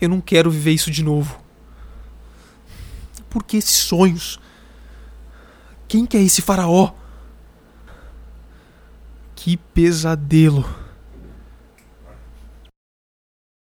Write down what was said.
Eu não quero viver isso de novo. Por que esses sonhos? Quem que é esse faraó? Que pesadelo.